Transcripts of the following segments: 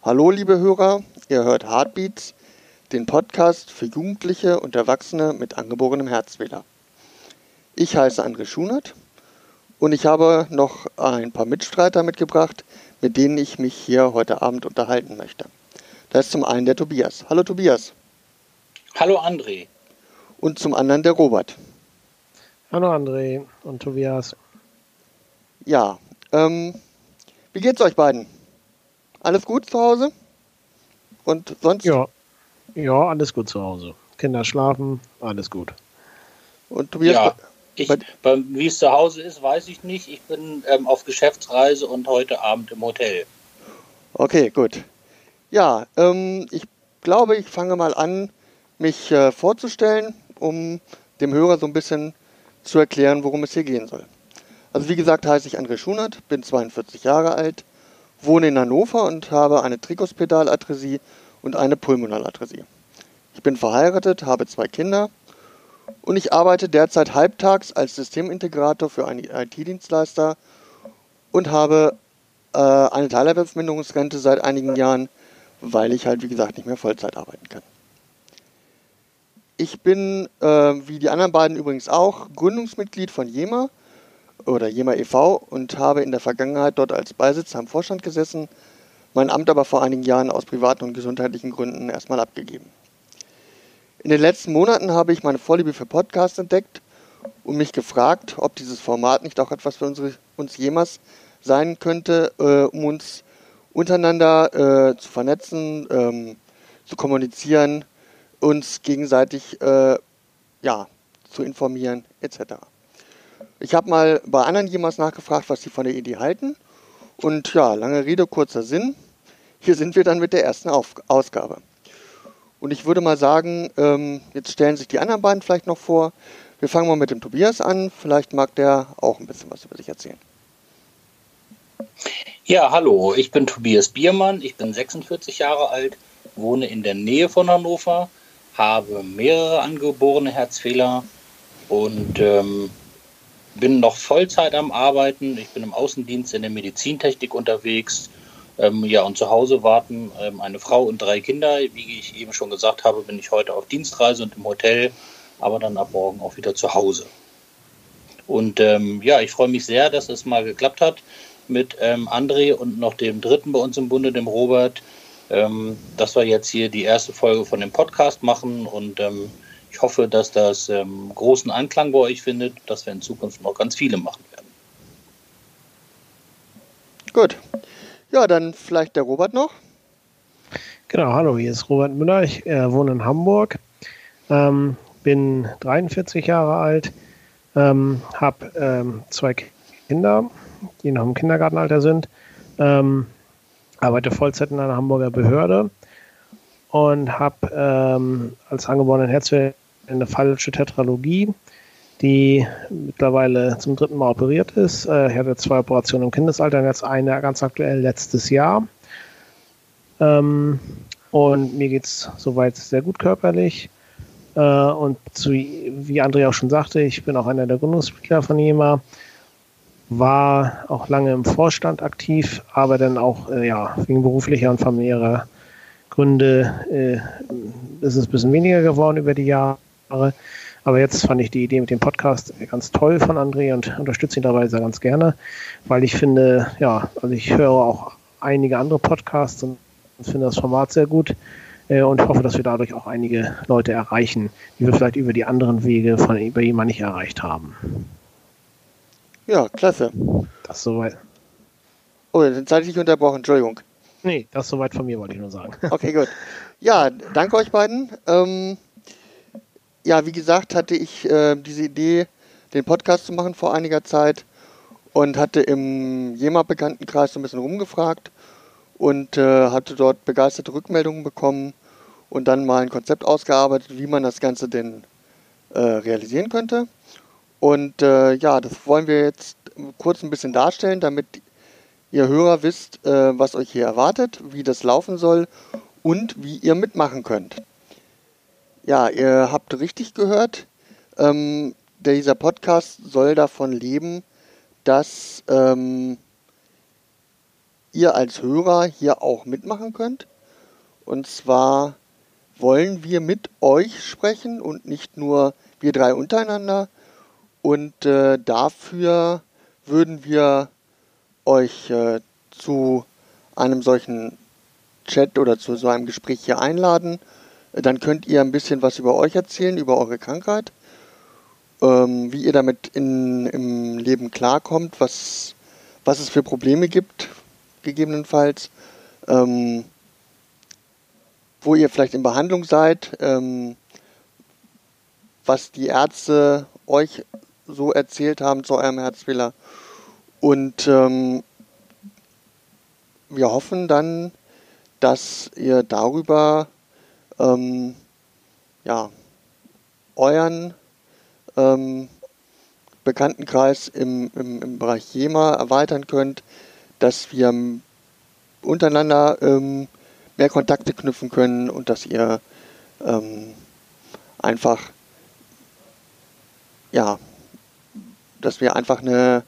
Hallo liebe Hörer, ihr hört Heartbeats, den Podcast für Jugendliche und Erwachsene mit angeborenem Herzfehler. Ich heiße André Schunert und ich habe noch ein paar Mitstreiter mitgebracht, mit denen ich mich hier heute Abend unterhalten möchte. Da ist zum einen der Tobias. Hallo Tobias. Hallo André. Und zum anderen der Robert. Hallo André und Tobias. Ja, ähm, wie geht's euch beiden? Alles gut zu Hause? Und sonst? Ja, ja, alles gut zu Hause. Kinder schlafen, alles gut. Und Tobias? Ja, ich, bei, wie es zu Hause ist, weiß ich nicht. Ich bin ähm, auf Geschäftsreise und heute Abend im Hotel. Okay, gut. Ja, ähm, ich glaube, ich fange mal an, mich äh, vorzustellen, um dem Hörer so ein bisschen zu erklären, worum es hier gehen soll. Also wie gesagt, heiße ich André Schunert, bin 42 Jahre alt, wohne in Hannover und habe eine Trikospedalatrisie und eine Pulmonalatresie. Ich bin verheiratet, habe zwei Kinder und ich arbeite derzeit halbtags als Systemintegrator für einen IT-Dienstleister und habe äh, eine Teilerwerbsminderungsrente seit einigen Jahren, weil ich halt wie gesagt nicht mehr Vollzeit arbeiten kann. Ich bin, äh, wie die anderen beiden übrigens auch, Gründungsmitglied von JEMA oder JEMA e.V. und habe in der Vergangenheit dort als Beisitzer im Vorstand gesessen, mein Amt aber vor einigen Jahren aus privaten und gesundheitlichen Gründen erstmal abgegeben. In den letzten Monaten habe ich meine Vorliebe für Podcasts entdeckt und mich gefragt, ob dieses Format nicht auch etwas für unsere, uns jemals sein könnte, äh, um uns untereinander äh, zu vernetzen, ähm, zu kommunizieren, uns gegenseitig äh, ja, zu informieren etc. Ich habe mal bei anderen jemals nachgefragt, was sie von der Idee halten. Und ja, lange Rede, kurzer Sinn. Hier sind wir dann mit der ersten Auf Ausgabe. Und ich würde mal sagen, ähm, jetzt stellen sich die anderen beiden vielleicht noch vor. Wir fangen mal mit dem Tobias an. Vielleicht mag der auch ein bisschen was über sich erzählen. Ja, hallo, ich bin Tobias Biermann, ich bin 46 Jahre alt, wohne in der Nähe von Hannover, habe mehrere angeborene Herzfehler und ähm, bin noch Vollzeit am Arbeiten. Ich bin im Außendienst in der Medizintechnik unterwegs. Ähm, ja, und zu Hause warten ähm, eine Frau und drei Kinder. Wie ich eben schon gesagt habe, bin ich heute auf Dienstreise und im Hotel, aber dann ab morgen auch wieder zu Hause. Und ähm, ja, ich freue mich sehr, dass es mal geklappt hat mit ähm, André und noch dem dritten bei uns im Bunde, dem Robert, ähm, dass wir jetzt hier die erste Folge von dem Podcast machen und ähm, ich hoffe, dass das ähm, großen Anklang bei euch findet, dass wir in Zukunft noch ganz viele machen werden. Gut. Ja, dann vielleicht der Robert noch. Genau, hallo, hier ist Robert Müller. Ich äh, wohne in Hamburg, ähm, bin 43 Jahre alt, ähm, habe ähm, zwei Kinder, die noch im Kindergartenalter sind, ähm, arbeite Vollzeit in einer Hamburger Behörde und habe ähm, als angeborenen Herzfehler eine falsche Tetralogie, die mittlerweile zum dritten Mal operiert ist. Äh, ich hatte zwei Operationen im Kindesalter und jetzt eine ganz aktuell letztes Jahr. Ähm, und mir geht es soweit sehr gut körperlich. Äh, und zu, wie André auch schon sagte, ich bin auch einer der Gründungsmitglieder von JEMA, war auch lange im Vorstand aktiv, aber dann auch äh, ja, wegen beruflicher und familiärer Gründe äh, ist es ein bisschen weniger geworden über die Jahre. Aber jetzt fand ich die Idee mit dem Podcast ganz toll von André und unterstütze ihn dabei sehr ganz gerne, weil ich finde, ja, also ich höre auch einige andere Podcasts und finde das Format sehr gut äh, und hoffe, dass wir dadurch auch einige Leute erreichen, die wir vielleicht über die anderen Wege von über jemanden nicht erreicht haben. Ja, klasse. Das soweit. Oh, dann seid ich unterbrochen, Entschuldigung. Nee, das soweit von mir, wollte ich nur sagen. Okay, gut. Ja, danke euch beiden. Ähm, ja, wie gesagt, hatte ich äh, diese Idee, den Podcast zu machen vor einiger Zeit und hatte im JEMA-Bekanntenkreis so ein bisschen rumgefragt und äh, hatte dort begeisterte Rückmeldungen bekommen und dann mal ein Konzept ausgearbeitet, wie man das Ganze denn äh, realisieren könnte. Und äh, ja, das wollen wir jetzt kurz ein bisschen darstellen, damit ihr Hörer wisst, äh, was euch hier erwartet, wie das laufen soll und wie ihr mitmachen könnt. Ja, ihr habt richtig gehört. Ähm, dieser Podcast soll davon leben, dass ähm, ihr als Hörer hier auch mitmachen könnt. Und zwar wollen wir mit euch sprechen und nicht nur wir drei untereinander. Und äh, dafür würden wir euch äh, zu einem solchen Chat oder zu so einem Gespräch hier einladen. Dann könnt ihr ein bisschen was über euch erzählen, über eure Krankheit, ähm, wie ihr damit in, im Leben klarkommt, was, was es für Probleme gibt, gegebenenfalls, ähm, wo ihr vielleicht in Behandlung seid, ähm, was die Ärzte euch so erzählt haben zu eurem Herzfehler. Und ähm, wir hoffen dann, dass ihr darüber ähm, ja, euren ähm, Bekanntenkreis im, im, im Bereich JEMA erweitern könnt, dass wir untereinander ähm, mehr Kontakte knüpfen können und dass ihr ähm, einfach ja, dass wir einfach eine,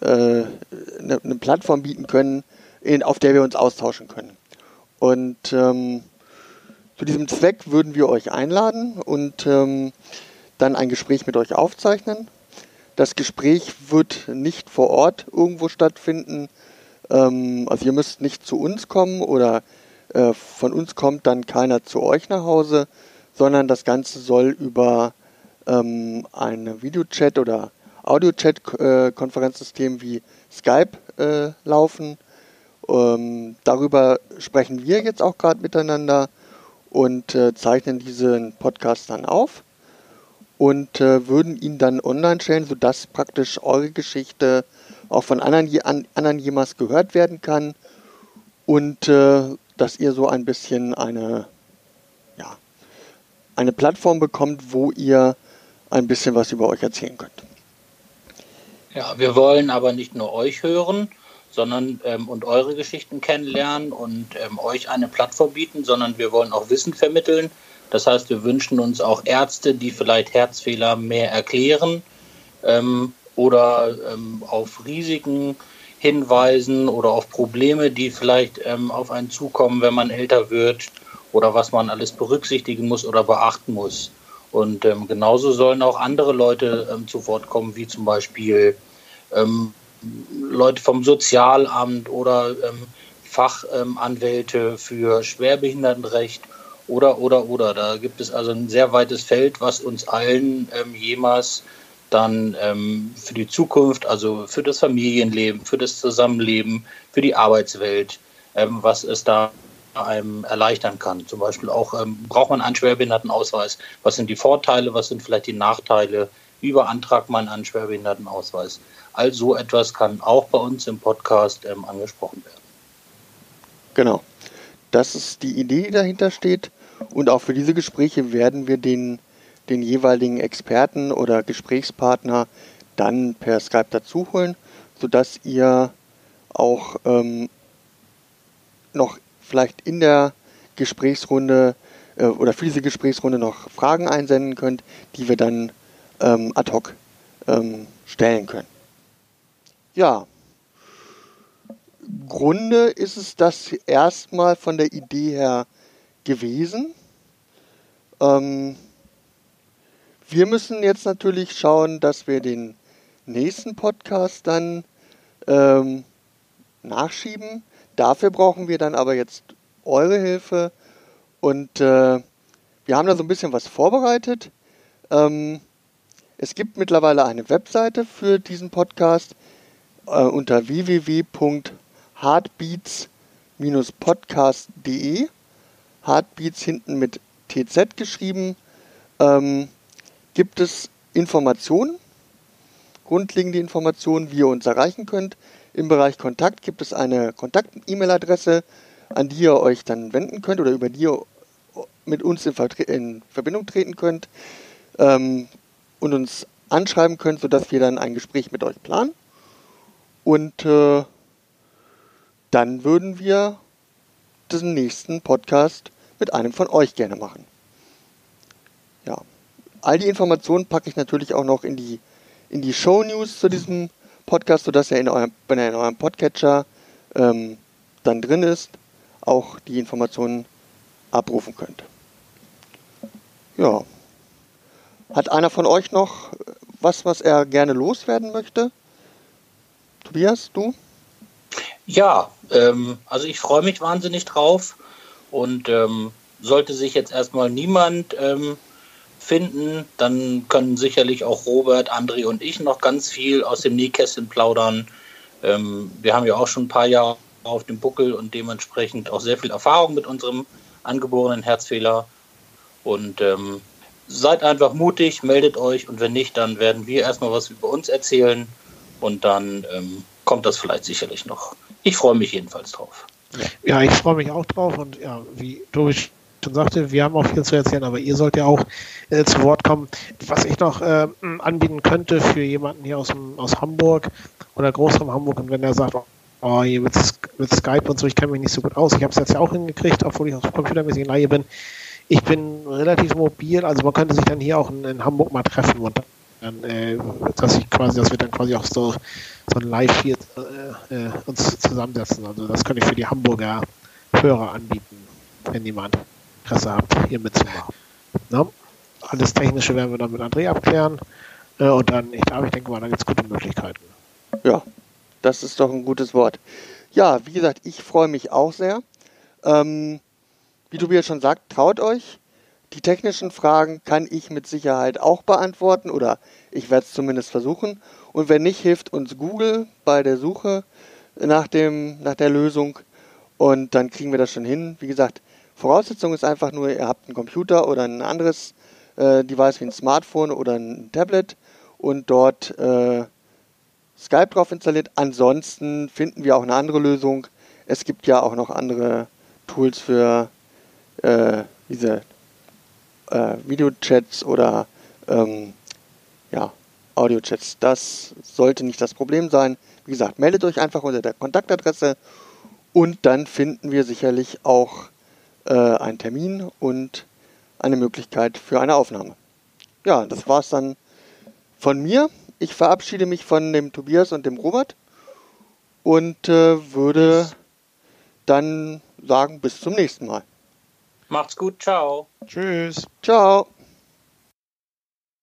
äh, eine, eine, Plattform bieten können, in, auf der wir uns austauschen können. Und ähm, zu diesem Zweck würden wir euch einladen und ähm, dann ein Gespräch mit euch aufzeichnen. Das Gespräch wird nicht vor Ort irgendwo stattfinden. Ähm, also ihr müsst nicht zu uns kommen oder äh, von uns kommt dann keiner zu euch nach Hause, sondern das Ganze soll über ähm, ein Videochat oder Audio-Chat-Konferenzsystem wie Skype äh, laufen. Ähm, darüber sprechen wir jetzt auch gerade miteinander und äh, zeichnen diesen Podcast dann auf und äh, würden ihn dann online stellen, sodass praktisch eure Geschichte auch von anderen, an, anderen jemals gehört werden kann und dass ihr so ein bisschen eine, ja, eine Plattform bekommt, wo ihr ein bisschen was über euch erzählen könnt. Ja, wir wollen aber nicht nur euch hören, sondern ähm, und eure Geschichten kennenlernen und ähm, euch eine Plattform bieten, sondern wir wollen auch Wissen vermitteln. Das heißt, wir wünschen uns auch Ärzte, die vielleicht Herzfehler mehr erklären ähm, oder ähm, auf Risiken hinweisen oder auf Probleme, die vielleicht ähm, auf einen zukommen, wenn man älter wird oder was man alles berücksichtigen muss oder beachten muss. Und ähm, genauso sollen auch andere Leute ähm, zu Wort kommen, wie zum Beispiel ähm, Leute vom Sozialamt oder ähm, Fachanwälte für Schwerbehindertenrecht oder, oder, oder. Da gibt es also ein sehr weites Feld, was uns allen ähm, jemals dann ähm, für die Zukunft, also für das Familienleben, für das Zusammenleben, für die Arbeitswelt, was es da einem erleichtern kann. Zum Beispiel auch, ähm, braucht man einen Schwerbehindertenausweis? Was sind die Vorteile? Was sind vielleicht die Nachteile? Wie beantragt man einen Schwerbehindertenausweis? All so etwas kann auch bei uns im Podcast ähm, angesprochen werden. Genau. Das ist die Idee, die dahinter steht. Und auch für diese Gespräche werden wir den, den jeweiligen Experten oder Gesprächspartner dann per Skype dazu holen, sodass ihr auch ähm, noch vielleicht in der Gesprächsrunde äh, oder für diese Gesprächsrunde noch Fragen einsenden könnt, die wir dann ähm, ad hoc ähm, stellen können. Ja, Grunde ist es das erstmal von der Idee her gewesen. Ähm, wir müssen jetzt natürlich schauen, dass wir den nächsten Podcast dann ähm, nachschieben. Dafür brauchen wir dann aber jetzt eure Hilfe und äh, wir haben da so ein bisschen was vorbereitet. Ähm, es gibt mittlerweile eine Webseite für diesen Podcast äh, unter www.heartbeats-podcast.de. Heartbeats hinten mit TZ geschrieben. Ähm, gibt es Informationen, grundlegende Informationen, wie ihr uns erreichen könnt. Im Bereich Kontakt gibt es eine Kontakt-E-Mail-Adresse, an die ihr euch dann wenden könnt oder über die ihr mit uns in, in Verbindung treten könnt ähm, und uns anschreiben könnt, sodass wir dann ein Gespräch mit euch planen. Und äh, dann würden wir diesen nächsten Podcast mit einem von euch gerne machen. Ja, all die Informationen packe ich natürlich auch noch in die, in die Show News zu diesem Podcast, sodass ihr in eurem, wenn ihr in eurem Podcatcher ähm, dann drin ist, auch die Informationen abrufen könnt. Ja. Hat einer von euch noch was, was er gerne loswerden möchte? Tobias, du? Ja, ähm, also ich freue mich wahnsinnig drauf und ähm, sollte sich jetzt erstmal niemand ähm, finden, dann können sicherlich auch Robert, André und ich noch ganz viel aus dem Nähkästchen plaudern. Ähm, wir haben ja auch schon ein paar Jahre auf dem Buckel und dementsprechend auch sehr viel Erfahrung mit unserem angeborenen Herzfehler. Und ähm, seid einfach mutig, meldet euch und wenn nicht, dann werden wir erstmal was über uns erzählen und dann ähm, kommt das vielleicht sicherlich noch. Ich freue mich jedenfalls drauf. Ja, ich freue mich auch drauf und ja, wie Tobi schon sagte, wir haben auch viel zu erzählen, aber ihr sollt ja auch äh, zu Wort kommen. Was ich noch äh, anbieten könnte für jemanden hier aus, aus Hamburg oder Großraum Hamburg und wenn er sagt, oh, hier mit, mit Skype und so, ich kenne mich nicht so gut aus. Ich habe es jetzt ja auch hingekriegt, obwohl ich aus computermäßig Laie bin. Ich bin relativ mobil, also man könnte sich dann hier auch in, in Hamburg mal treffen und dann, äh, dass ich quasi, dass wir dann quasi auch so, so ein Live hier äh, äh, uns zusammensetzen. Also das könnte ich für die Hamburger Hörer anbieten, wenn jemand Interesse habt, hier mitzumachen. Na? Alles Technische werden wir dann mit André abklären. Äh, und dann, ich glaube, ich denke mal, da gibt es gute Möglichkeiten. Ja, das ist doch ein gutes Wort. Ja, wie gesagt, ich freue mich auch sehr. Ähm, wie Tobias schon sagt, traut euch. Die technischen Fragen kann ich mit Sicherheit auch beantworten oder ich werde es zumindest versuchen. Und wenn nicht, hilft uns Google bei der Suche nach, dem, nach der Lösung und dann kriegen wir das schon hin. Wie gesagt, Voraussetzung ist einfach nur, ihr habt einen Computer oder ein anderes äh, Device wie ein Smartphone oder ein Tablet und dort äh, Skype drauf installiert. Ansonsten finden wir auch eine andere Lösung. Es gibt ja auch noch andere Tools für äh, diese äh, Videochats oder ähm, ja, Audiochats. Das sollte nicht das Problem sein. Wie gesagt, meldet euch einfach unter der Kontaktadresse und dann finden wir sicherlich auch äh, einen Termin und eine Möglichkeit für eine Aufnahme. Ja, das war es dann von mir. Ich verabschiede mich von dem Tobias und dem Robert und äh, würde dann sagen, bis zum nächsten Mal. Macht's gut, ciao. Tschüss. Ciao.